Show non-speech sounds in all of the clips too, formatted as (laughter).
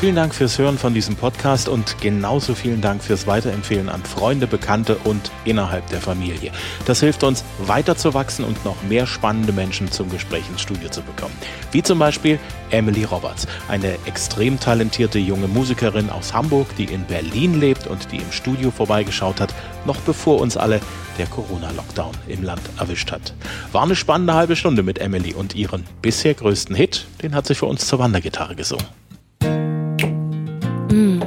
Vielen Dank fürs Hören von diesem Podcast und genauso vielen Dank fürs Weiterempfehlen an Freunde, Bekannte und innerhalb der Familie. Das hilft uns, weiter zu wachsen und noch mehr spannende Menschen zum Gespräch ins Studio zu bekommen. Wie zum Beispiel Emily Roberts, eine extrem talentierte junge Musikerin aus Hamburg, die in Berlin lebt und die im Studio vorbeigeschaut hat, noch bevor uns alle der Corona-Lockdown im Land erwischt hat. War eine spannende halbe Stunde mit Emily und ihren bisher größten Hit, den hat sie für uns zur Wandergitarre gesungen. Mm.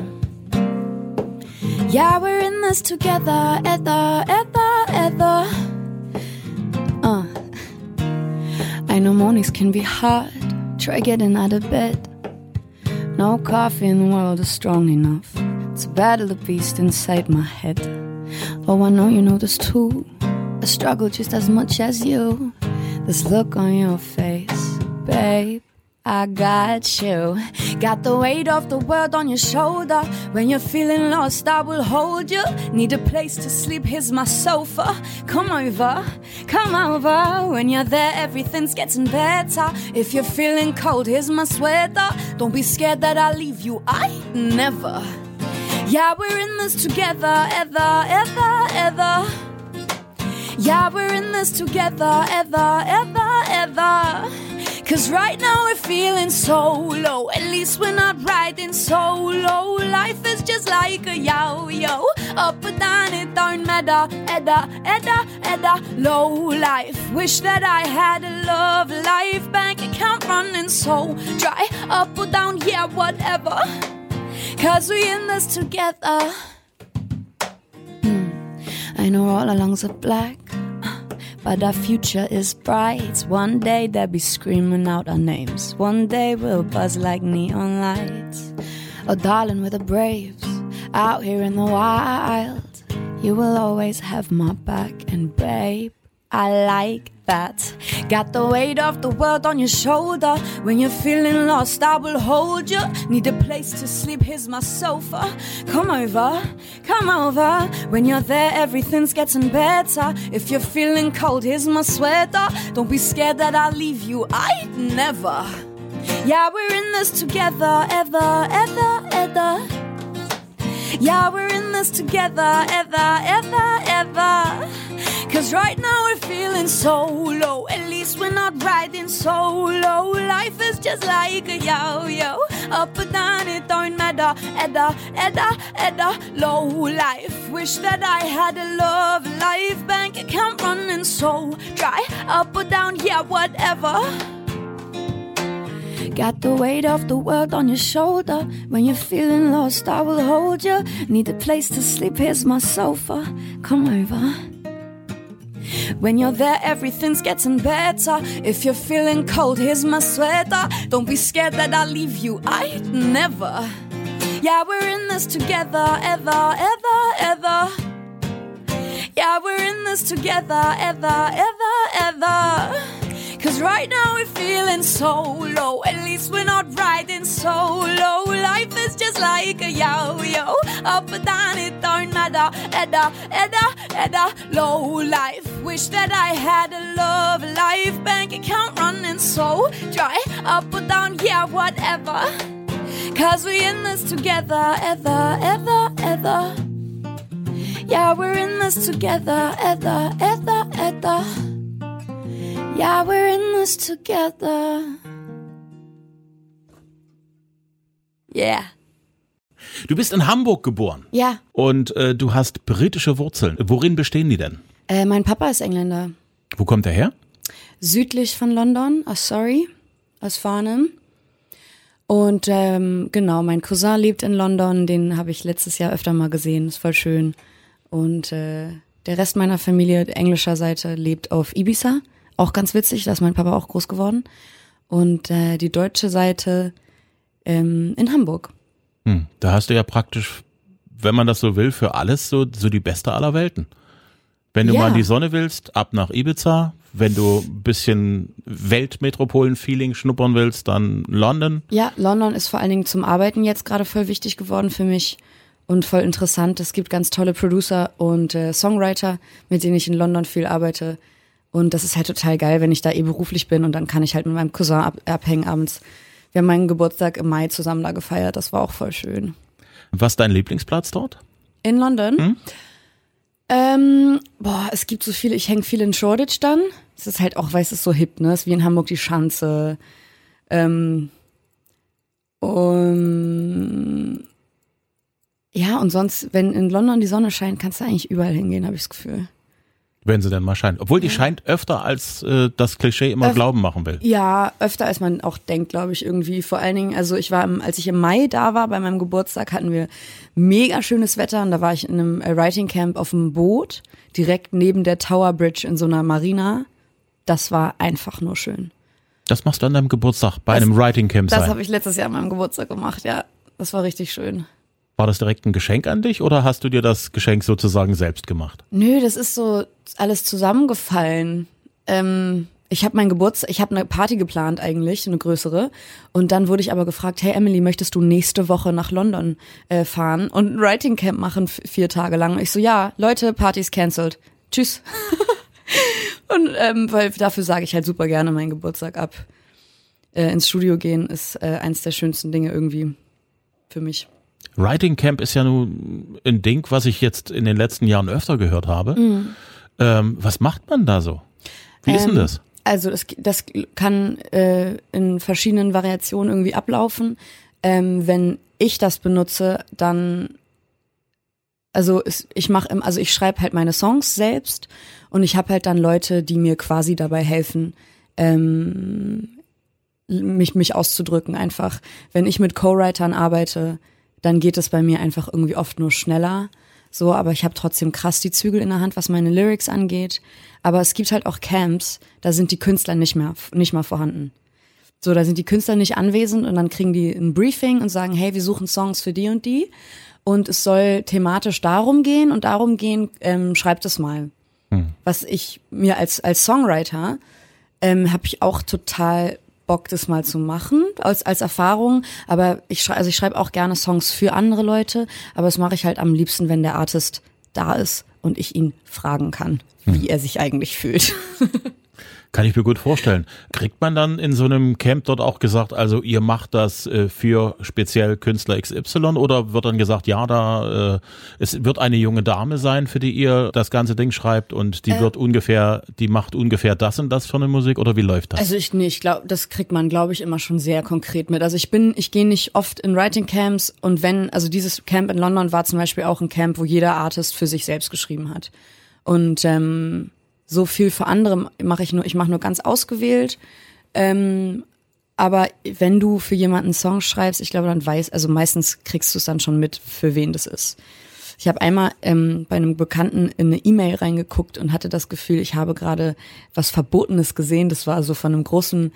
Yeah, we're in this together, ever, ever, ever. Uh. I know mornings can be hard. Try getting out of bed. No coffee in the world is strong enough to battle the beast inside my head. Oh, I know you know this too. I struggle just as much as you. This look on your face, babe. I got you. Got the weight of the world on your shoulder. When you're feeling lost, I will hold you. Need a place to sleep, here's my sofa. Come over, come over. When you're there, everything's getting better. If you're feeling cold, here's my sweater. Don't be scared that I'll leave you. I never. Yeah, we're in this together, ever, ever, ever. Yeah, we're in this together, ever, ever, ever. Cause right now we're feeling so low. At least we're not riding so low. Life is just like a yo yo. Up or down, it don't matter. Edda, edda, edda. Low life. Wish that I had a love life. Bank account running so dry. Up or down, yeah, whatever. Cause we in this together. Hmm. I know all along's a black. But our future is bright. One day they'll be screaming out our names. One day we'll buzz like neon lights. Oh, darling, we're the braves out here in the wild. You will always have my back, and babe, I like that. Got the weight of the world on your shoulder. When you're feeling lost, I will hold you. Need a place to sleep, here's my sofa. Come over, come over. When you're there, everything's getting better. If you're feeling cold, here's my sweater. Don't be scared that I'll leave you. I'd never. Yeah, we're in this together, ever, ever, ever. Yeah, we're in this together, ever, ever, ever. Cause right now we're feeling so low. At least we're not riding so low. Life is just like a yo yo. Up or down, it don't matter. Edda, edda, edda. Low life. Wish that I had a love life. Bank account running so dry. Up or down, yeah, whatever. Got the weight of the world on your shoulder. When you're feeling lost, I will hold you. Need a place to sleep, here's my sofa. Come over. When you're there, everything's getting better. If you're feeling cold, here's my sweater. Don't be scared that I'll leave you. I'd never. Yeah, we're in this together, ever, ever, ever. Yeah, we're in this together, ever, ever, ever. Cause right now we're feeling so low. At least we're not riding so low. Life is just like a yo yo. Up and down, it don't matter. Edda, edda, edda. Low life. Wish that I had a love life. Bank account running so dry. Up or down, yeah, whatever. Cause we in this together, ever, ever, ever. Yeah, we're in this together, ever, ever, ever. Yeah, we're in this together. Yeah. Du bist in Hamburg geboren. Ja. Und äh, du hast britische Wurzeln. Worin bestehen die denn? Äh, mein Papa ist Engländer. Wo kommt er her? Südlich von London, aus Surrey, aus Farnham. Und ähm, genau, mein Cousin lebt in London, den habe ich letztes Jahr öfter mal gesehen, ist voll schön. Und äh, der Rest meiner Familie englischer Seite lebt auf Ibiza. Auch ganz witzig, da ist mein Papa auch groß geworden. Und äh, die deutsche Seite ähm, in Hamburg. Hm, da hast du ja praktisch, wenn man das so will, für alles so, so die beste aller Welten. Wenn du Ja. mal in die Sonne willst, ab nach Ibiza. Wenn du ein bisschen Weltmetropolen-Feeling schnuppern willst, dann London. Ja, London ist vor allen Dingen zum Arbeiten jetzt gerade voll wichtig geworden für mich und voll interessant. Es gibt ganz tolle Producer und äh, Songwriter, mit denen ich in London viel arbeite. Und das ist halt total geil, wenn ich da eh beruflich bin und dann kann ich halt mit meinem Cousin ab, abhängen abends. Wir haben meinen Geburtstag im Mai zusammen da gefeiert, das war auch voll schön. Was ist dein Lieblingsplatz dort? In London? Hm? Ähm, boah, es gibt so viele, ich hänge viel in Shoreditch dann. Es ist halt auch, weil es ist so hip, ne? Es ist wie in Hamburg die Schanze. Ähm, und ja, und sonst, wenn in London die Sonne scheint, kannst du eigentlich überall hingehen, habe ich das Gefühl. Wenn sie denn mal scheint. Obwohl die scheint öfter, als äh, das Klischee immer Öf- glauben machen will. Ja, öfter als man auch denkt, glaube ich, irgendwie. Vor allen Dingen, also ich war, im, als ich im Mai da war, bei meinem Geburtstag, hatten wir mega schönes Wetter und da war ich in einem äh, Writing Camp auf dem Boot, direkt neben der Tower Bridge in so einer Marina. Das war einfach nur schön. Das machst du an deinem Geburtstag bei Das- einem Writing Camp Das habe ich letztes Jahr an meinem Geburtstag gemacht, ja. Das war richtig schön. War das direkt ein Geschenk an dich oder hast du dir das Geschenk sozusagen selbst gemacht? Nö, das ist so alles zusammengefallen. Ähm, ich habe mein Geburtstag, ich habe eine Party geplant eigentlich, eine größere. Und dann wurde ich aber gefragt, hey Emily, möchtest du nächste Woche nach London äh, fahren und ein Writing Camp machen vier Tage lang? Ich so, ja, Leute, Party ist cancelled. Tschüss. (laughs) und ähm, weil dafür sage ich halt super gerne meinen Geburtstag ab. Äh, ins Studio gehen ist äh, eins der schönsten Dinge irgendwie für mich. Writing Camp ist ja nun ein Ding, was ich jetzt in den letzten Jahren öfter gehört habe. Ähm, was macht man da so? Wie ist denn Ähm, das? Also das, das kann äh, in verschiedenen Variationen irgendwie ablaufen. Ähm, wenn ich das benutze, dann also ich mache also ich schreibe halt meine Songs selbst und ich habe halt dann Leute, die mir quasi dabei helfen, ähm, mich mich auszudrücken einfach. Wenn ich mit Co-Writern arbeite, dann geht es bei mir einfach irgendwie oft nur schneller. So, aber ich habe trotzdem krass die Zügel in der Hand, was meine Lyrics angeht. Aber es gibt halt auch Camps, da sind die Künstler nicht mehr nicht mal vorhanden. So, da sind die Künstler nicht anwesend und dann kriegen die ein Briefing und sagen, hey, wir suchen Songs für die und die. Und es soll thematisch darum gehen und darum gehen, ähm, schreibt es mal. Was ich mir als, als Songwriter ähm, habe ich auch total Bock, das mal zu machen, als, als Erfahrung. Aber ich schreibe, also ich schreibe auch gerne Songs für andere Leute, aber das mache ich halt am liebsten, wenn der Artist da ist und ich ihn fragen kann, wie er sich eigentlich fühlt. (laughs) Kann ich mir gut vorstellen. Kriegt man dann in so einem Camp dort auch gesagt, also ihr macht das äh, für speziell Künstler XY oder wird dann gesagt, ja, da äh, es wird eine junge Dame sein, für die ihr das ganze Ding schreibt und die wird ungefähr, die macht ungefähr das und das für eine Musik oder wie läuft das? Also ich nee, ich glaube, das kriegt man, glaube ich, immer schon sehr konkret mit. Also ich bin, ich gehe nicht oft in Writing Camps und wenn, also dieses Camp in London war zum Beispiel auch ein Camp, wo jeder Artist für sich selbst geschrieben hat. Und ähm, so viel für andere mache ich nur, ich mache nur ganz ausgewählt. Ähm, aber wenn du für jemanden einen Song schreibst, ich glaube, dann weiß, also meistens kriegst du es dann schon mit, für wen das ist. Ich habe einmal ähm, bei einem Bekannten in eine E-Mail reingeguckt und hatte das Gefühl, ich habe gerade was Verbotenes gesehen. Das war so von einem großen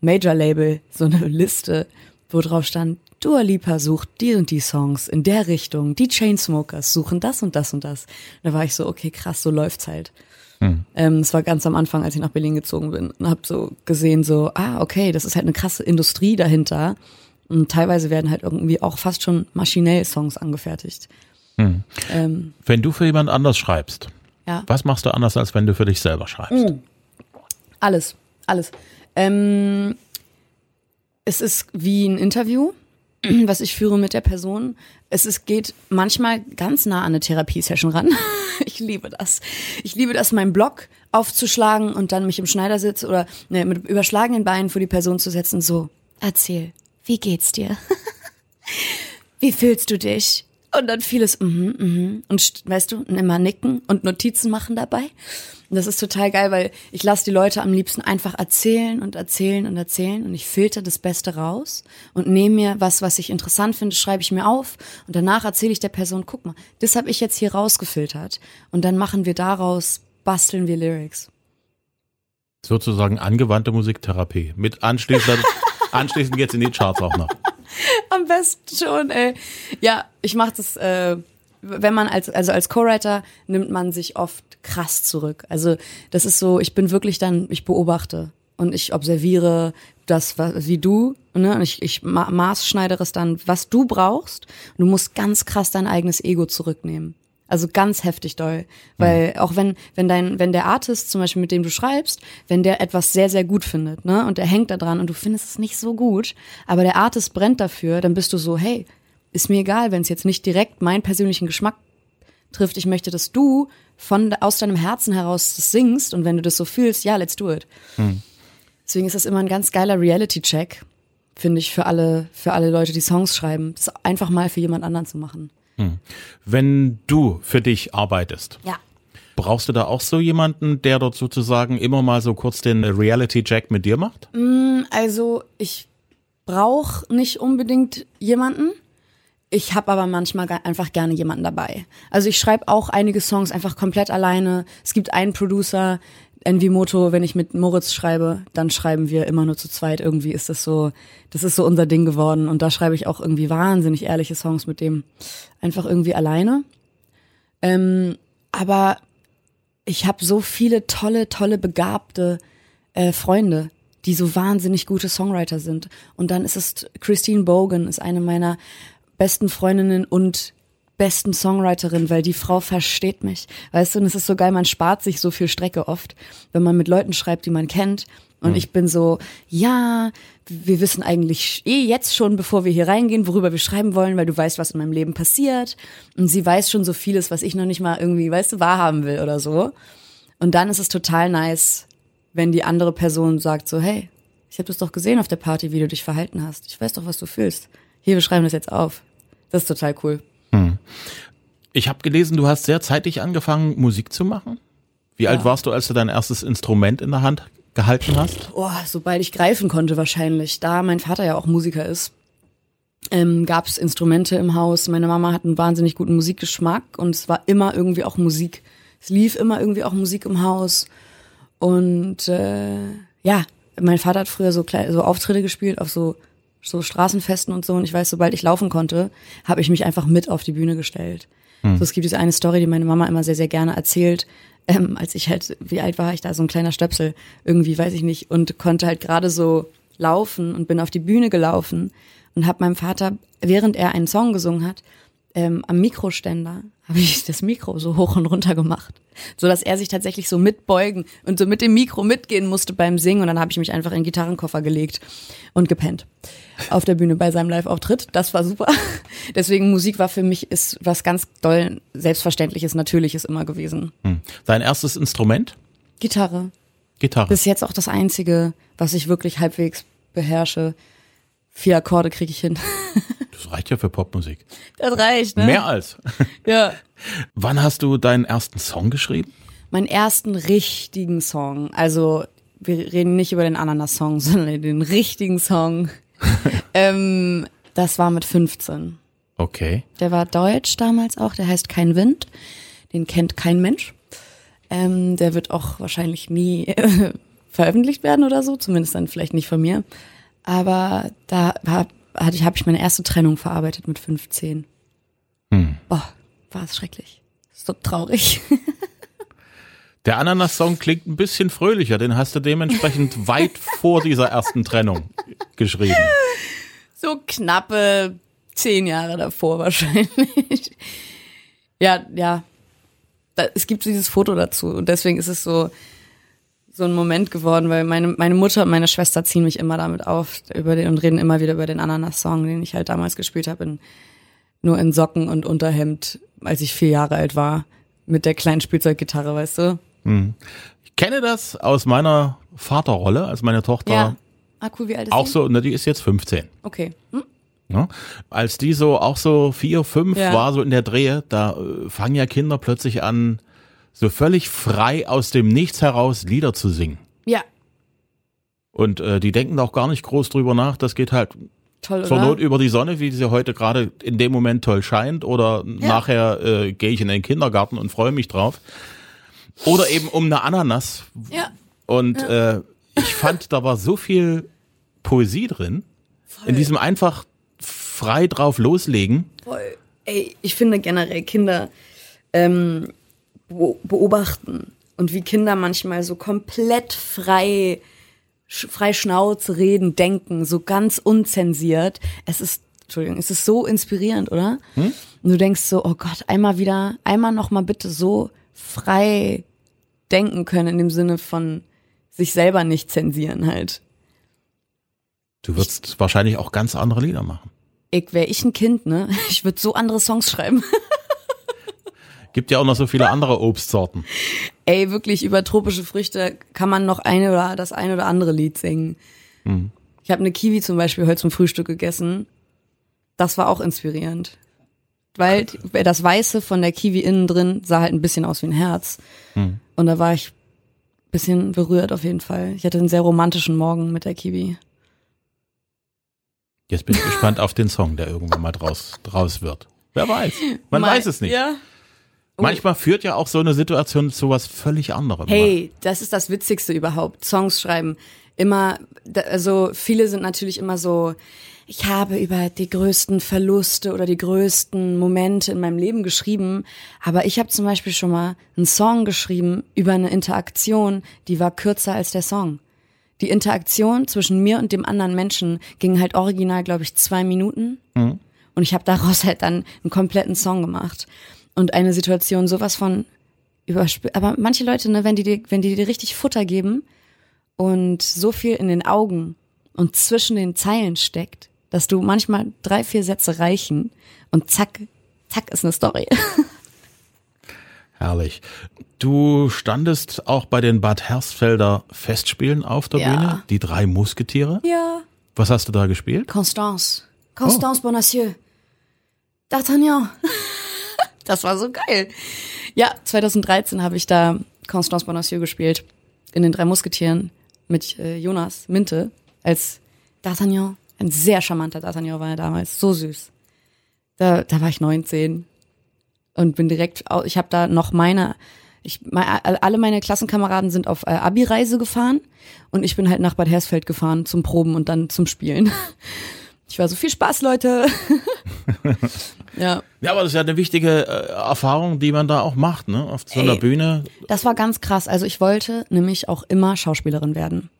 Major-Label, so eine Liste, wo drauf stand, Dua Lipa sucht die und die Songs in der Richtung, die Chainsmokers suchen das und das und das. Da war ich so, okay, krass, so läuft's halt. Ähm, das war ganz am Anfang, als ich nach Berlin gezogen bin und habe so gesehen, so, ah, okay, das ist halt eine krasse Industrie dahinter. Und teilweise werden halt irgendwie auch fast schon maschinell Songs angefertigt. Ähm, Wenn du für jemand anders schreibst, ja. was machst du anders, als wenn du für dich selber schreibst? Alles, alles. Ähm, es ist wie ein Interview, (clears throat) was ich führe mit der Person. Es ist, geht manchmal ganz nah an eine Therapiesession ran. (laughs) Ich liebe das. Ich liebe das, meinen Blog aufzuschlagen und dann mich im Schneidersitz oder ne, mit überschlagenen Beinen vor die Person zu setzen. So, erzähl, wie geht's dir? (laughs) wie fühlst du dich? Und dann vieles, mhm, mhm. Und st- weißt du, und immer nicken und Notizen machen dabei. Und das ist total geil, weil ich lasse die Leute am liebsten einfach erzählen und erzählen und erzählen und ich filter das Beste raus und nehme mir was, was ich interessant finde, schreibe ich mir auf und danach erzähle ich der Person, guck mal, das habe ich jetzt hier rausgefiltert und dann machen wir daraus, basteln wir Lyrics. Sozusagen angewandte Musiktherapie. Mit anschließend, (laughs) anschließend geht's in die Charts auch noch. (laughs) Am besten schon, ey. Ja, ich mache das, äh, wenn man als, also als Co-Writer nimmt man sich oft krass zurück. Also das ist so, ich bin wirklich dann, ich beobachte und ich observiere das, wa- wie du, ne, und ich, ich ma maßschneidere es dann, was du brauchst. Du musst ganz krass dein eigenes Ego zurücknehmen. Also ganz heftig doll. Weil auch wenn, wenn dein, wenn der Artist zum Beispiel, mit dem du schreibst, wenn der etwas sehr, sehr gut findet, ne, und der hängt da dran und du findest es nicht so gut, aber der Artist brennt dafür, dann bist du so, hey, ist mir egal, wenn es jetzt nicht direkt meinen persönlichen Geschmack trifft. Ich möchte, dass du von, aus deinem Herzen heraus das singst und wenn du das so fühlst, ja, let's do it. Deswegen ist das immer ein ganz geiler Reality-Check, finde ich, für alle, für alle Leute, die Songs schreiben, das einfach mal für jemand anderen zu machen. Wenn du für dich arbeitest, Ja. brauchst du da auch so jemanden, der dort sozusagen immer mal so kurz den Reality-Check mit dir macht? Also ich brauche nicht unbedingt jemanden. Ich habe aber manchmal einfach gerne jemanden dabei. Also ich schreibe auch einige Songs einfach komplett alleine. Es gibt einen Producer, Envimoto, wenn ich mit Moritz schreibe, dann schreiben wir immer nur zu zweit. Irgendwie ist das so, das ist so unser Ding geworden. Und da schreibe ich auch irgendwie wahnsinnig ehrliche Songs mit dem. Einfach irgendwie alleine. Ähm, aber ich habe so viele tolle, tolle, begabte äh, Freunde, die so wahnsinnig gute Songwriter sind. Und dann ist es Christine Bogan, ist eine meiner besten Freundinnen und besten Songwriterin, weil die Frau versteht mich. Weißt du, und es ist so geil, man spart sich so viel Strecke oft, wenn man mit Leuten schreibt, die man kennt. Und ich bin so, ja, wir wissen eigentlich eh jetzt schon, bevor wir hier reingehen, worüber wir schreiben wollen, weil du weißt, was in meinem Leben passiert. Und sie weiß schon so vieles, was ich noch nicht mal irgendwie, weißt du, wahrhaben will oder so. Und dann ist es total nice, wenn die andere Person sagt so, hey, ich habe das doch gesehen auf der Party, wie du dich verhalten hast. Ich weiß doch, was du fühlst. Hier, wir schreiben das jetzt auf. Das ist total cool. Ich habe gelesen, du hast sehr zeitig angefangen, Musik zu machen. Wie alt warst du, als du dein erstes Instrument in der Hand gehalten hast? Oh, sobald ich greifen konnte wahrscheinlich. Da mein Vater ja auch Musiker ist, ähm, gab es Instrumente im Haus. Meine Mama hat einen wahnsinnig guten Musikgeschmack und es war immer irgendwie auch Musik. Es lief immer irgendwie auch Musik im Haus. Und äh, ja, mein Vater hat früher so, kleine, so Auftritte gespielt auf so, so Straßenfesten und so. Und ich weiß, sobald ich laufen konnte, habe ich mich einfach mit auf die Bühne gestellt. So, es gibt diese eine Story, die meine Mama immer sehr, sehr gerne erzählt. Ähm, als ich halt, wie alt war ich da, so ein kleiner Stöpsel, irgendwie, weiß ich nicht, und konnte halt gerade so laufen und bin auf die Bühne gelaufen und habe meinem Vater, während er einen Song gesungen hat, ähm, am Mikroständer habe ich das Mikro so hoch und runter gemacht, so dass er sich tatsächlich so mitbeugen und so mit dem Mikro mitgehen musste beim Singen und dann habe ich mich einfach in den Gitarrenkoffer gelegt und gepennt auf der Bühne bei seinem Live-Auftritt. Das war super. (laughs) Deswegen Musik war für mich ist was ganz doll selbstverständliches, natürliches immer gewesen. Hm. Dein erstes Instrument? Gitarre. Gitarre. Bis jetzt auch das einzige, was ich wirklich halbwegs beherrsche. Vier Akkorde kriege ich hin. (laughs) Das reicht ja für Popmusik. Das reicht, ne? Mehr als. (laughs) Ja. Wann hast du deinen ersten Song geschrieben? Meinen ersten richtigen Song. Also, wir reden nicht über den Ananas-Song, (laughs) sondern den richtigen Song. ähm, das war mit 15. Okay. Der war deutsch damals auch, der heißt Kein Wind. Den kennt kein Mensch. Ähm, der wird auch wahrscheinlich nie veröffentlicht werden oder so, zumindest dann vielleicht nicht von mir. Aber da habe hab ich, meine erste Trennung verarbeitet mit 15. Hm. Boah, war es schrecklich. So traurig. (laughs) Der Ananas-Song klingt ein bisschen fröhlicher, den hast du dementsprechend (laughs) weit vor dieser ersten Trennung geschrieben. so knappe zehn Jahre davor wahrscheinlich. ja, ja. Es gibt dieses Foto dazu und deswegen ist es so so ein Moment geworden, weil meine meine Mutter und meine Schwester ziehen mich immer damit auf über den und reden immer wieder über den Ananas-Song, den ich halt damals gespielt habe, in, nur in Socken und Unterhemd, als ich vier Jahre alt war, mit der kleinen Spielzeuggitarre, weißt du? Ich kenne das aus meiner Vaterrolle, als meine Tochter Ah, cool, wie alt ist auch die? so, na, die ist jetzt 15. Okay. Hm? Ne? Als die so auch so vier, fünf Ja. war, so in der Drehe, da äh, fangen ja Kinder plötzlich an, so völlig frei aus dem Nichts heraus Lieder zu singen. Ja, Und äh, die denken auch gar nicht groß drüber nach. Das geht halt toll, zur oder? Not über die Sonne, wie sie heute gerade in dem Moment toll scheint. Oder nachher äh, gehe ich in den Kindergarten und freue mich drauf. Oder eben um eine Ananas. Ja. Und äh, ich fand, da war so viel Poesie drin. In diesem einfach frei drauf loslegen. Voll. Ey, ich finde generell Kinder ähm, beobachten und wie Kinder manchmal so komplett frei, frei Schnauze reden, denken, so ganz unzensiert. Es ist, Entschuldigung, es ist so inspirierend, oder? Und du denkst so, oh Gott, einmal wieder, einmal noch mal bitte so frei denken können in dem Sinne von sich selber nicht zensieren halt. Du würdest ich, wahrscheinlich auch ganz andere Lieder machen. Ich wäre ich ein Kind, ne? (laughs) Ich würde so andere Songs schreiben. (laughs) Gibt ja auch noch so viele andere Obstsorten. Ey, wirklich über tropische Früchte kann man noch eine oder das eine oder andere Lied singen. Hm. Ich habe eine Kiwi zum Beispiel heute zum Frühstück gegessen. Das war auch inspirierend. Weil das Weiße von der Kiwi innen drin sah halt ein bisschen aus wie ein Herz. Hm. Und da war ich ein bisschen berührt auf jeden Fall. Ich hatte einen sehr romantischen Morgen mit der Kiwi. Jetzt bin ich gespannt auf den Song, der irgendwann mal draus, draus wird. Wer weiß. Man Mal, weiß es nicht. Ja. Oh. Manchmal führt ja auch so eine Situation zu was völlig anderem. Hey, das ist das Witzigste überhaupt. Songs schreiben. Immer, also viele sind natürlich immer so, ich habe über die größten Verluste oder die größten Momente in meinem Leben geschrieben, aber ich habe zum Beispiel schon mal einen Song geschrieben über eine Interaktion, die war kürzer als der Song. Die Interaktion zwischen mir und dem anderen Menschen ging halt original, glaube ich, zwei Minuten. Mhm. Und ich habe daraus halt dann einen kompletten Song gemacht und eine Situation sowas von überspielt. Aber manche Leute, ne, wenn die dir, wenn die dir richtig Futter geben und so viel in den Augen und zwischen den Zeilen steckt, dass du manchmal drei, vier Sätze reichen und zack, zack ist eine Story. (laughs) Herrlich. Du standest auch bei den Bad Hersfelder Festspielen auf der ja. Bühne, die drei Musketiere. Ja. Was hast du da gespielt? Constance. Constance oh. Bonacieux. D'Artagnan. (laughs) Das war so geil. Ja, 2013 habe ich da Constance Bonacieux gespielt. In den drei Musketieren mit äh, Jonas Minte als D'Artagnan. Ein sehr charmanter D'Artagnan war er damals. So süß. Da, da war ich 19 und bin direkt, ich habe da noch meine, ich, alle meine Klassenkameraden sind auf äh, Abi-Reise gefahren und ich bin halt nach Bad Hersfeld gefahren zum Proben und dann zum Spielen. (laughs) Ich war so viel Spaß, Leute. (laughs) ja. Ja, aber das ist ja eine wichtige äh, Erfahrung, die man da auch macht, ne? Auf so einer Ey, Bühne. Das war ganz krass. Also ich wollte nämlich auch immer Schauspielerin werden.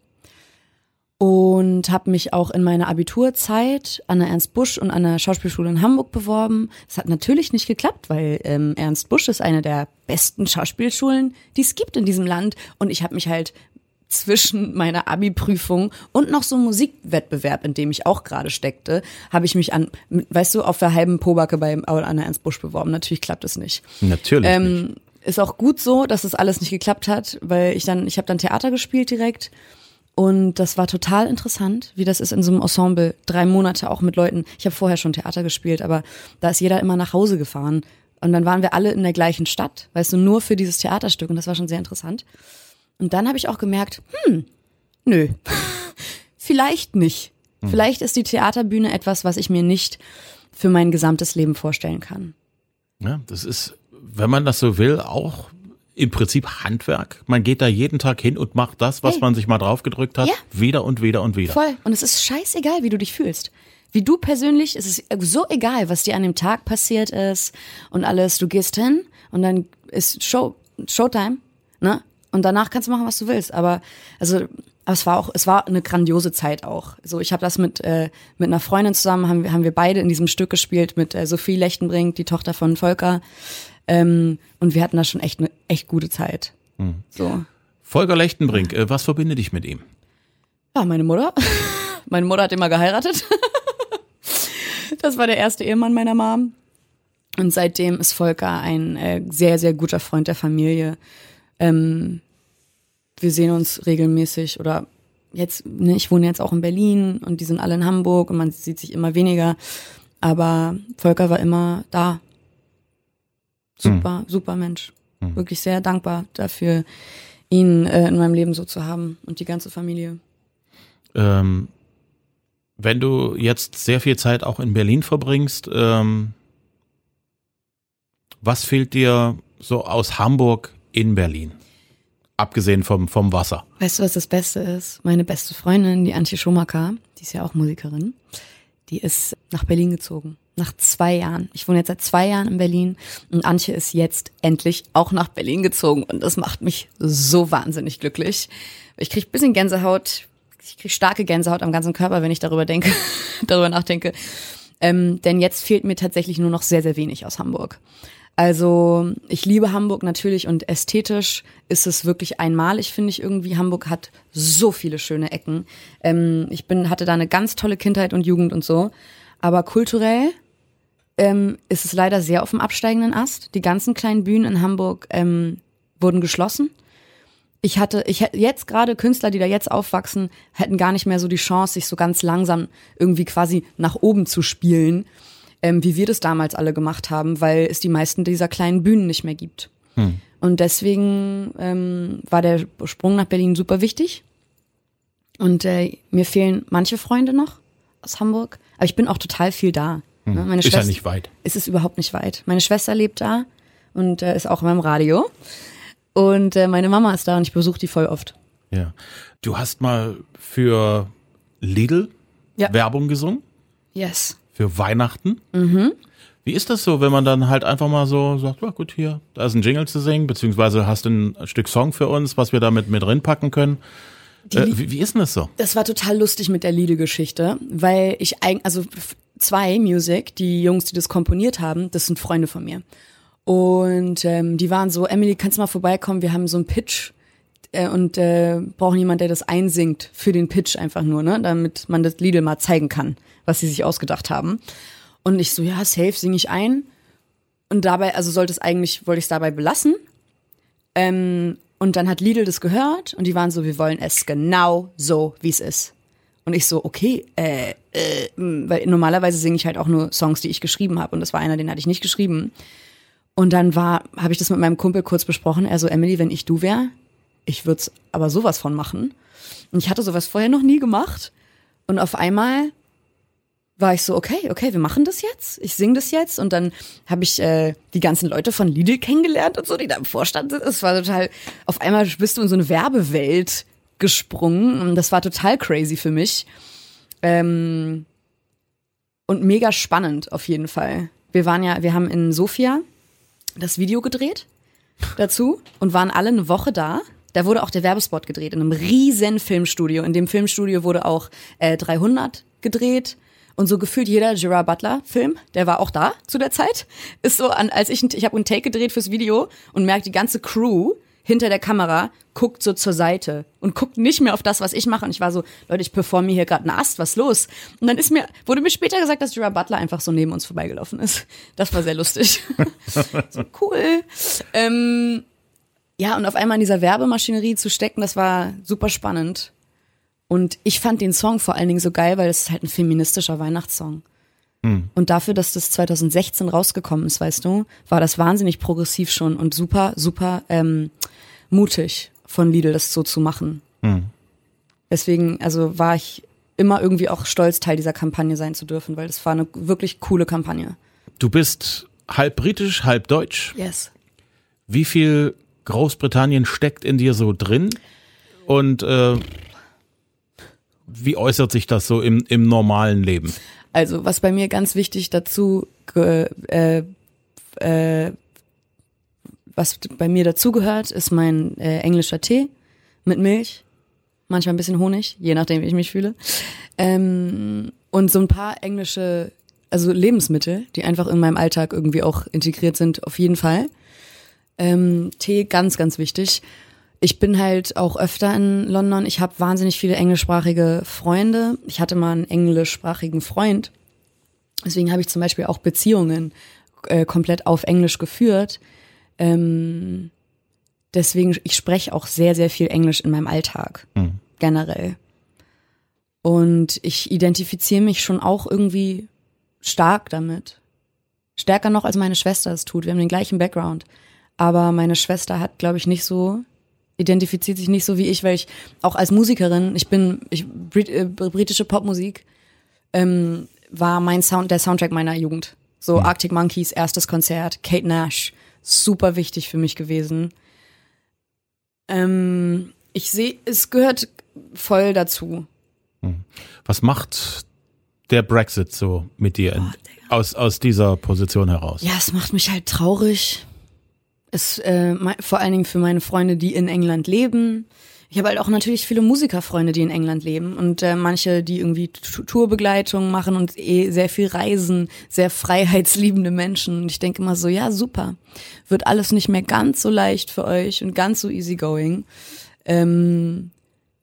Und habe mich auch in meiner Abiturzeit an der Ernst Busch und an der Schauspielschule in Hamburg beworben. Das hat natürlich nicht geklappt, weil ähm, Ernst Busch ist eine der besten Schauspielschulen, die es gibt in diesem Land. Und ich habe mich halt zwischen meiner Abi-Prüfung und noch so einem Musikwettbewerb, in dem ich auch gerade steckte, habe ich mich an, weißt du, auf der halben Pobacke bei Anna Ernst Busch beworben. Natürlich klappt es nicht. Natürlich ähm, nicht. Ist auch gut so, dass es das alles nicht geklappt hat, weil ich dann, ich habe dann Theater gespielt direkt. Und das war total interessant, wie das ist in so einem Ensemble. Drei Monate auch mit Leuten. Ich habe vorher schon Theater gespielt, aber da ist jeder immer nach Hause gefahren. Und dann waren wir alle in der gleichen Stadt, weißt du, nur für dieses Theaterstück. Und das war schon sehr interessant. Und dann habe ich auch gemerkt, hm, nö, (laughs) vielleicht nicht. Hm. Vielleicht ist die Theaterbühne etwas, was ich mir nicht für mein gesamtes Leben vorstellen kann. Ja, das ist, wenn man das so will, auch im Prinzip Handwerk. Man geht da jeden Tag hin und macht das, was hey. man sich mal draufgedrückt hat, ja. wieder und wieder und wieder. Voll. Und es ist scheißegal, wie du dich fühlst. Wie du persönlich, es ist so egal, was dir an dem Tag passiert ist und alles. Du gehst hin und dann ist Show, Showtime, ne? Und danach kannst du machen, was du willst. Aber also, aber es war auch, es war eine grandiose Zeit auch. So, ich habe das mit äh, mit einer Freundin zusammen haben wir haben wir beide in diesem Stück gespielt mit äh, Sophie Lechtenbrink, die Tochter von Volker. Ähm, und wir hatten da schon echt eine echt gute Zeit. Mhm. So. Volker Lechtenbrink, äh, was verbindet dich mit ihm? Ja, meine Mutter. (laughs) meine Mutter hat immer geheiratet. (laughs) das war der erste Ehemann meiner Mom. Und seitdem ist Volker ein äh, sehr, sehr guter Freund der Familie. Ähm, wir sehen uns regelmäßig oder jetzt, ne, ich wohne jetzt auch in Berlin und die sind alle in Hamburg und man sieht sich immer weniger. Aber Volker war immer da. Super, mhm. super Mensch. Mhm. Wirklich sehr dankbar dafür, ihn äh, in meinem Leben so zu haben und die ganze Familie. Ähm, wenn du jetzt sehr viel Zeit auch in Berlin verbringst, ähm, was fehlt dir so aus Hamburg in Berlin. Abgesehen vom, vom Wasser. Weißt du, was das Beste ist? Meine beste Freundin, die Antje Schumacher, die ist ja auch Musikerin, die ist nach Berlin gezogen. Nach zwei Jahren. Ich wohne jetzt seit zwei Jahren in Berlin und Antje ist jetzt endlich auch nach Berlin gezogen und das macht mich so wahnsinnig glücklich. Ich krieg bisschen Gänsehaut, ich krieg starke Gänsehaut am ganzen Körper, wenn ich darüber denke, (laughs) darüber nachdenke. Ähm, denn jetzt fehlt mir tatsächlich nur noch sehr, sehr wenig aus Hamburg. Also ich liebe Hamburg natürlich und ästhetisch ist es wirklich einmalig, finde ich irgendwie. Hamburg hat so viele schöne Ecken. Ähm, ich bin, hatte da eine ganz tolle Kindheit und Jugend und so. Aber kulturell ähm, ist es leider sehr auf dem absteigenden Ast. Die ganzen kleinen Bühnen in Hamburg ähm, wurden geschlossen. Ich hatte, ich hätte jetzt gerade Künstler, die da jetzt aufwachsen, hätten gar nicht mehr so die Chance, sich so ganz langsam irgendwie quasi nach oben zu spielen ähm, wie wir das damals alle gemacht haben, weil es die meisten dieser kleinen Bühnen nicht mehr gibt. Hm. Und deswegen ähm, war der Sprung nach Berlin super wichtig. Und äh, mir fehlen manche Freunde noch aus Hamburg, aber ich bin auch total viel da. Hm. Ne? Meine ist Schwester, ja nicht weit. Ist es überhaupt nicht weit. Meine Schwester lebt da und äh, ist auch in meinem Radio. Und äh, meine Mama ist da und ich besuche die voll oft. Ja. Du hast mal für Lidl ja. Werbung gesungen? Yes für Weihnachten. Mhm. Wie ist das so, wenn man dann halt einfach mal so sagt, ja gut, hier, da ist ein Jingle zu singen, beziehungsweise hast du ein Stück Song für uns, was wir damit mit drin packen können? Äh, wie, wie, ist denn das so? Das war total lustig mit der Lidl-Geschichte, weil ich eigentlich, also zwei Music, die Jungs, die das komponiert haben, das sind Freunde von mir. Und ähm, die waren so, Emily, kannst du mal vorbeikommen? Wir haben so einen Pitch äh, und äh, brauchen jemand, der das einsingt für den Pitch einfach nur, ne, damit man das Lidl mal zeigen kann was sie sich ausgedacht haben. Und ich so, ja, safe singe ich ein. Und dabei, also sollte es eigentlich, wollte ich es dabei belassen. Ähm, und dann hat Lidl das gehört und die waren so, wir wollen es genau so, wie es ist. Und ich so, okay, äh, äh, weil normalerweise singe ich halt auch nur Songs, die ich geschrieben habe. Und das war einer, den hatte ich nicht geschrieben. Und dann war, habe ich das mit meinem Kumpel kurz besprochen. Er so, Emily, wenn ich du wäre, ich würde es aber sowas von machen. Und ich hatte sowas vorher noch nie gemacht. Und auf einmal war ich so, okay, okay, wir machen das jetzt. Ich singe das jetzt. Und dann habe ich äh, die ganzen Leute von Lidl kennengelernt und so, die da im Vorstand sind. Es war total, auf einmal bist du in so eine Werbewelt gesprungen. Und das war total crazy für mich. Ähm, und mega spannend auf jeden Fall. Wir waren ja, wir haben in Sofia das Video gedreht dazu und waren alle eine Woche da. Da wurde auch der Werbespot gedreht in einem riesen Filmstudio. In dem Filmstudio wurde auch äh, 300 gedreht und so gefühlt jeder Gerard Butler Film, der war auch da zu der Zeit, ist so an, als ich, ich habe einen Take gedreht fürs Video und merke die ganze Crew hinter der Kamera guckt so zur Seite und guckt nicht mehr auf das, was ich mache. Und ich war so, Leute, ich performe hier gerade einen Ast, was los? Und dann ist mir, wurde mir später gesagt, dass Gerard Butler einfach so neben uns vorbeigelaufen ist. Das war sehr lustig. (laughs) so cool. Ähm, ja, und auf einmal in dieser Werbemaschinerie zu stecken, das war super spannend. Und ich fand den Song vor allen Dingen so geil, weil es ist halt ein feministischer Weihnachtssong. Hm. Und dafür, dass das 2016 rausgekommen ist, weißt du, war das wahnsinnig progressiv schon und super, super ähm, mutig von Lidl, das so zu machen. Hm. Deswegen, also war ich immer irgendwie auch stolz, Teil dieser Kampagne sein zu dürfen, weil das war eine wirklich coole Kampagne. Du bist halb britisch, halb deutsch. Yes. Wie viel Großbritannien steckt in dir so drin? Und äh, wie äußert sich das so im, im normalen Leben? Also, was bei mir ganz wichtig dazu, äh, äh, was bei mir dazugehört, ist mein äh, englischer Tee mit Milch, manchmal ein bisschen Honig, je nachdem, wie ich mich fühle. Ähm, und so ein paar englische, also Lebensmittel, die einfach in meinem Alltag irgendwie auch integriert sind, auf jeden Fall. Ähm, Tee, ganz, ganz wichtig. Ich bin halt auch öfter in London. Ich habe wahnsinnig viele englischsprachige Freunde. Ich hatte mal einen englischsprachigen Freund. Deswegen habe ich zum Beispiel auch Beziehungen äh, komplett auf Englisch geführt. Ähm, deswegen, ich spreche auch sehr, sehr viel Englisch in meinem Alltag, mhm. generell. Und ich identifiziere mich schon auch irgendwie stark damit. Stärker noch, als meine Schwester es tut. Wir haben den gleichen Background. Aber meine Schwester hat, glaube ich, nicht so identifiziert sich nicht so wie ich, weil ich auch als Musikerin, ich bin ich, Brit, äh, britische Popmusik, ähm, war mein Sound, der Soundtrack meiner Jugend. So mhm. Arctic Monkeys, erstes Konzert, Kate Nash, super wichtig für mich gewesen. Ähm, ich sehe, es gehört voll dazu. Mhm. Was macht der Brexit so mit dir in, aus, aus dieser Position heraus? Ja, es macht mich halt traurig es äh, vor allen Dingen für meine Freunde, die in England leben. Ich habe halt auch natürlich viele Musikerfreunde, die in England leben und äh, manche, die irgendwie Tourbegleitung machen und eh sehr viel reisen, sehr freiheitsliebende Menschen. Und ich denke immer so, ja, super. Wird alles nicht mehr ganz so leicht für euch und ganz so easygoing. Ähm,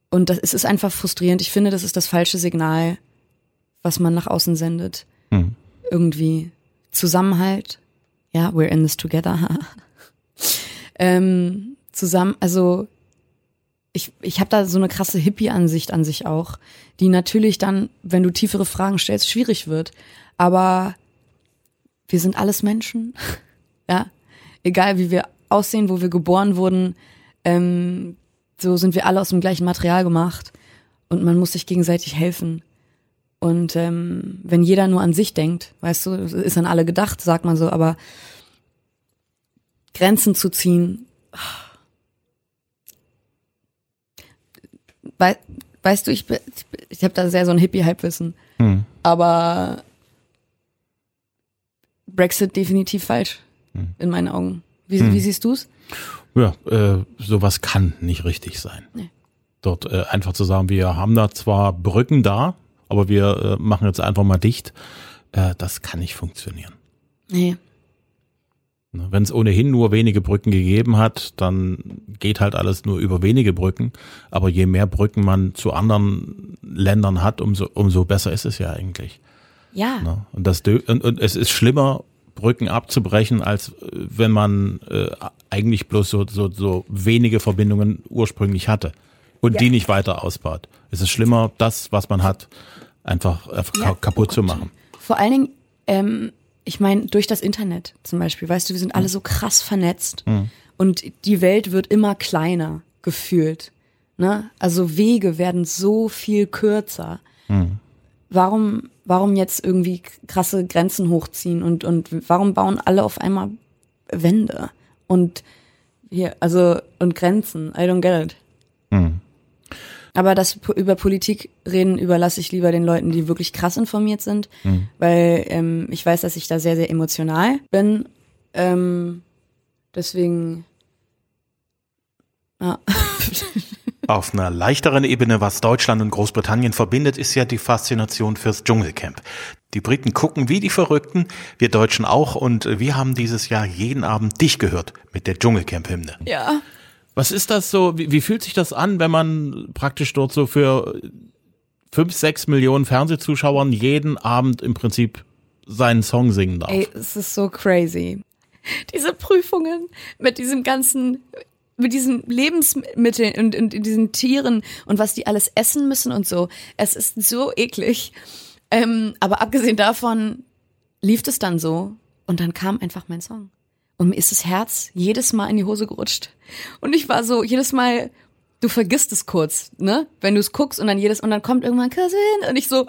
und das es ist einfach frustrierend. Ich finde, das ist das falsche Signal, was man nach außen sendet. Hm. Irgendwie Zusammenhalt. Ja, we're in this together. (laughs) ähm, zusammen, also ich, ich habe da so eine krasse Hippie-Ansicht an sich auch, die natürlich dann, wenn du tiefere Fragen stellst, schwierig wird. Aber wir sind alles Menschen, (laughs) ja. Egal wie wir aussehen, wo wir geboren wurden, ähm, so sind wir alle aus dem gleichen Material gemacht und man muss sich gegenseitig helfen. Und ähm, wenn jeder nur an sich denkt, weißt du, ist an alle gedacht, sagt man so, aber Grenzen zu ziehen, Wei weißt du, ich, ich habe da sehr so ein Hippie-Halbwissen. Hm. Aber Brexit definitiv falsch, hm. in meinen Augen. Wie, hm. wie siehst du's? Ja, äh, sowas kann nicht richtig sein. Nee. Dort äh, einfach zu sagen, wir haben da zwar Brücken da, aber wir äh, machen jetzt einfach mal dicht, äh, das kann nicht funktionieren. Nee. Ne, Wenn es ohnehin nur wenige Brücken gegeben hat, dann geht halt alles nur über wenige Brücken. Aber je mehr Brücken man zu anderen Ländern hat, umso, umso besser ist es ja eigentlich. Ja. Ne, und, das, und, und es ist schlimmer, Brücken abzubrechen, als äh, wenn man äh, eigentlich bloß so, so, so wenige Verbindungen ursprünglich hatte und ja. die nicht weiter ausbaut. Es ist schlimmer, das, was man hat, einfach, einfach ja. kaputt zu machen. Vor allen Dingen, ähm, ich meine, durch das Internet zum Beispiel, weißt du, wir sind alle so krass vernetzt mhm. und die Welt wird immer kleiner gefühlt. Ne? Also Wege werden so viel kürzer. Mhm. Warum, warum jetzt irgendwie krasse Grenzen hochziehen und, und warum bauen alle auf einmal Wände und hier, also und Grenzen? I don't get it. Aber das über Politik reden überlasse ich lieber den Leuten, die wirklich krass informiert sind, mhm. weil ähm, ich weiß, dass ich da sehr, sehr emotional bin. Ähm, deswegen, ja. (laughs) Auf einer leichteren Ebene, was Deutschland und Großbritannien verbindet, ist ja die Faszination fürs Dschungelcamp. Die Briten gucken wie die Verrückten, wir Deutschen auch und wir haben dieses Jahr jeden Abend dich gehört mit der Dschungelcamp-Hymne. Ja. Was ist das so? Wie, wie fühlt sich das an, wenn man praktisch dort so für fünf, sechs Millionen Fernsehzuschauern jeden Abend im Prinzip seinen Song singen darf? Ey, es ist so crazy. Diese Prüfungen mit diesem ganzen mit diesen Lebensmitteln und, und, diesen Tieren und was die alles essen müssen und so. Es ist so eklig. Ähm, aber abgesehen davon lief es dann so und dann kam einfach mein Song. Und mir ist das Herz jedes Mal in die Hose gerutscht. Und ich war so, jedes Mal, du vergisst es kurz, ne? Wenn du es guckst und dann jedes, und dann kommt irgendwann Cousin und ich so,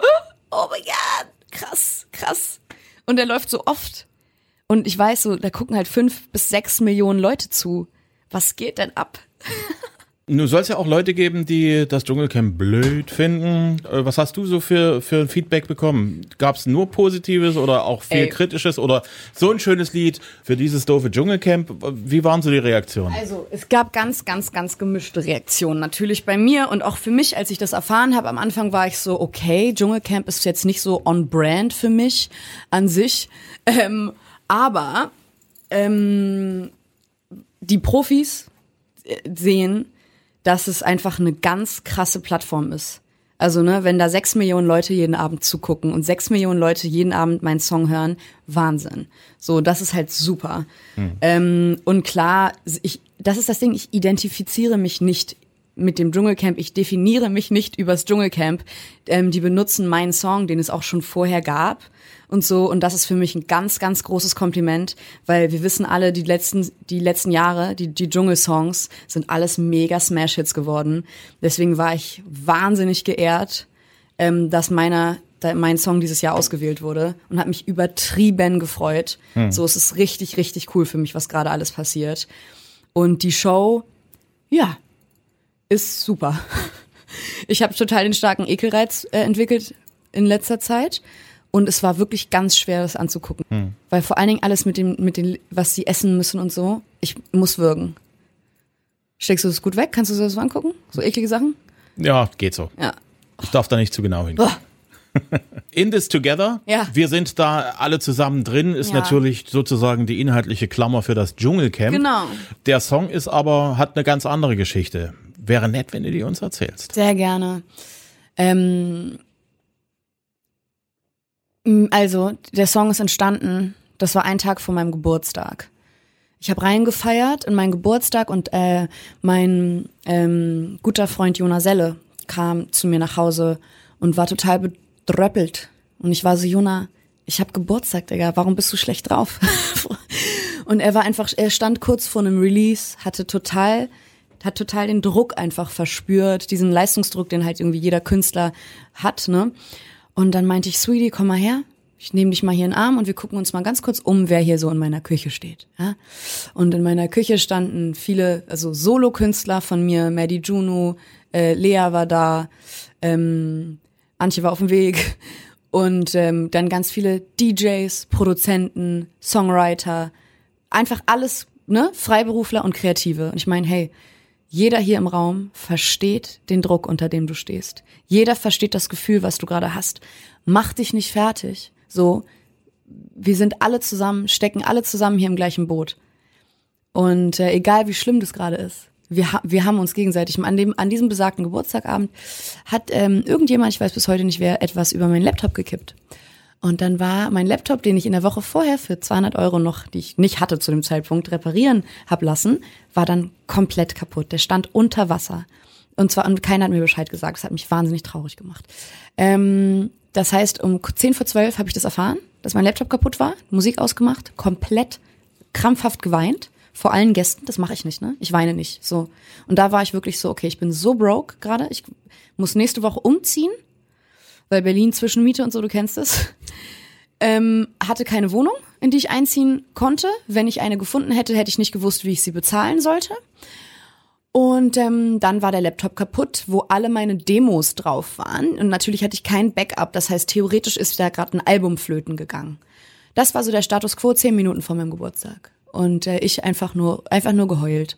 oh mein Gott, krass, krass. Und der läuft so oft. Und ich weiß so, da gucken halt fünf bis sechs Millionen Leute zu. Was geht denn ab? (laughs) Nun soll es ja auch Leute geben, die das Dschungelcamp blöd finden. Äh, was hast du so für, für Feedback bekommen? Gab es nur Positives oder auch viel Ey. Kritisches oder so ein schönes Lied für dieses doofe Dschungelcamp? Wie waren so die Reaktionen? Also es gab ganz, ganz, ganz gemischte Reaktionen. Natürlich bei mir und auch für mich, als ich das erfahren habe. Am Anfang war ich so, okay, Dschungelcamp ist jetzt nicht so on brand für mich an sich. Ähm, aber ähm, die Profis äh, sehen, dass es einfach eine ganz krasse Plattform ist. Also, ne, wenn da sechs Millionen Leute jeden Abend zugucken und sechs Millionen Leute jeden Abend meinen Song hören, Wahnsinn. So, das ist halt super. Mhm. Ähm, und klar, ich, das ist das Ding, ich identifiziere mich nicht mit dem Dschungelcamp, ich definiere mich nicht übers Dschungelcamp. Ähm, die benutzen meinen Song, den es auch schon vorher gab und so. Und das ist für mich ein ganz, ganz großes Kompliment, weil wir wissen alle, die letzten, die letzten Jahre, die, die Dschungelsongs sind alles mega Smash-Hits geworden. Deswegen war ich wahnsinnig geehrt, ähm, dass meiner mein Song dieses Jahr ausgewählt wurde und hat mich übertrieben gefreut. Hm. So es ist richtig, richtig cool für mich, was gerade alles passiert. Und die Show, ja, ist super. (laughs) Ich habe total den starken Ekelreiz äh, entwickelt in letzter Zeit und es war wirklich ganz schwer, das anzugucken. Hm. Weil vor allen Dingen alles mit dem, mit dem, was sie essen müssen und so, ich muss würgen. Steckst du das gut weg? Kannst du das so angucken? So eklige Sachen? Ja, geht so. Ja. Ich darf da nicht zu genau hingucken. (laughs) In This Together. Ja. Wir sind da alle zusammen drin, ist Ja. natürlich sozusagen die inhaltliche Klammer für das Dschungelcamp. Genau. Der Song ist aber, hat eine ganz andere Geschichte. Wäre nett, wenn du die uns erzählst. Sehr gerne. Ähm, also, der Song ist entstanden, das war ein Tag vor meinem Geburtstag. Ich habe reingefeiert in meinen Geburtstag und äh, mein ähm, guter Freund Jona Selle kam zu mir nach Hause und war total bedröppelt. Und ich war so, Jona, ich habe Geburtstag, Digga, warum bist du schlecht drauf? (laughs) und er war einfach, er stand kurz vor einem Release, hatte total hat total den Druck einfach verspürt, diesen Leistungsdruck, den halt irgendwie jeder Künstler hat, ne? Und dann meinte ich, Sweetie, komm mal her. Ich nehme dich mal hier in den Arm und wir gucken uns mal ganz kurz um, wer hier so in meiner Küche steht. Ja? Und in meiner Küche standen viele, also Solo-Künstler von mir, Maddie Juno, äh, Lea war da, ähm, Antje war auf dem Weg (laughs) und ähm, dann ganz viele DJs, Produzenten, Songwriter, einfach alles, ne, Freiberufler und Kreative. Und ich meine, hey, jeder hier im Raum versteht den Druck, unter dem du stehst. Jeder versteht das Gefühl, was du gerade hast. Mach dich nicht fertig. So, wir sind alle zusammen, stecken alle zusammen hier im gleichen Boot. Und äh, egal wie schlimm das gerade ist, wir, ha wir haben uns gegenseitig, an, dem, an diesem besagten Geburtstagabend hat ähm, irgendjemand, ich weiß bis heute nicht wer, etwas über meinen Laptop gekippt. Und dann war mein Laptop, den ich in der Woche vorher für 200 Euro noch, die ich nicht hatte zu dem Zeitpunkt, reparieren hab lassen, war dann komplett kaputt. Der stand unter Wasser. Und zwar, und keiner hat mir Bescheid gesagt. Das hat mich wahnsinnig traurig gemacht. Ähm, das heißt, um 10 vor 12 habe ich das erfahren, dass mein Laptop kaputt war, Musik ausgemacht, komplett krampfhaft geweint. Vor allen Gästen, das mache ich nicht, ne? Ich weine nicht. So. Und da war ich wirklich so, okay, ich bin so broke gerade. Ich muss nächste Woche umziehen, weil Berlin Zwischenmiete und so, du kennst es. Ähm, hatte keine Wohnung, in die ich einziehen konnte. Wenn ich eine gefunden hätte, hätte ich nicht gewusst, wie ich sie bezahlen sollte. Und ähm, dann war der Laptop kaputt, wo alle meine Demos drauf waren. Und natürlich hatte ich kein Backup. Das heißt, theoretisch ist da gerade ein Album flöten gegangen. Das war so der Status quo zehn Minuten vor meinem Geburtstag. Und äh, ich einfach nur, einfach nur geheult.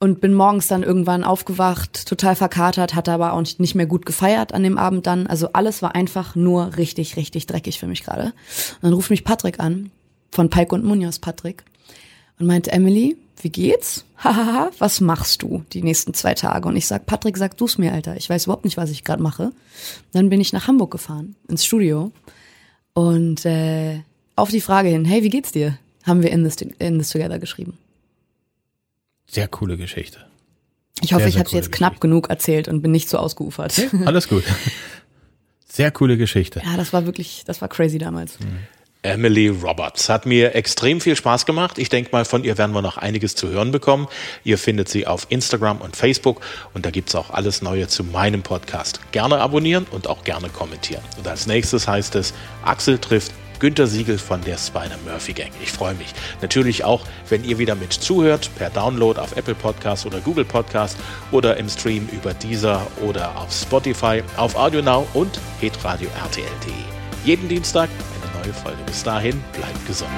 Und bin morgens dann irgendwann aufgewacht, total verkatert, hatte aber auch nicht mehr gut gefeiert an dem Abend dann. Also alles war einfach nur richtig, richtig dreckig für mich gerade. Und dann ruft mich Patrick an, von Pike und Munoz Patrick, und meinte, Emily, wie geht's? (laughs) Hahaha, was machst du die nächsten zwei Tage? Und ich sag, Patrick, sag du's mir, Alter. Ich weiß überhaupt nicht, was ich gerade mache. Dann bin ich nach Hamburg gefahren, ins Studio. Und äh, auf die Frage hin, hey, wie geht's dir? Haben wir In This, in this Together geschrieben. Sehr coole Geschichte. Ich hoffe, Sehr, ich habe coole jetzt knapp Geschichte. genug erzählt und bin nicht so ausgeufert. Alles gut. (laughs) Sehr coole Geschichte. Ja, das war wirklich, das war crazy damals. Emily Roberts hat mir extrem viel Spaß gemacht. Ich denke mal, von ihr werden wir noch einiges zu hören bekommen. Ihr findet sie auf Instagram und Facebook und da gibt's auch alles Neue zu meinem Podcast. Gerne abonnieren und auch gerne kommentieren. Und als nächstes heißt es, Axel trifft Günter Siegel von der Spider-Murphy Gang. Ich freue mich. Natürlich auch, wenn ihr wieder mit zuhört, per Download auf Apple Podcast oder Google Podcast oder im Stream über Deezer oder auf Spotify, auf AudioNow und hitradio RTL.de. Jeden Dienstag eine neue Folge. Bis dahin, bleibt gesund.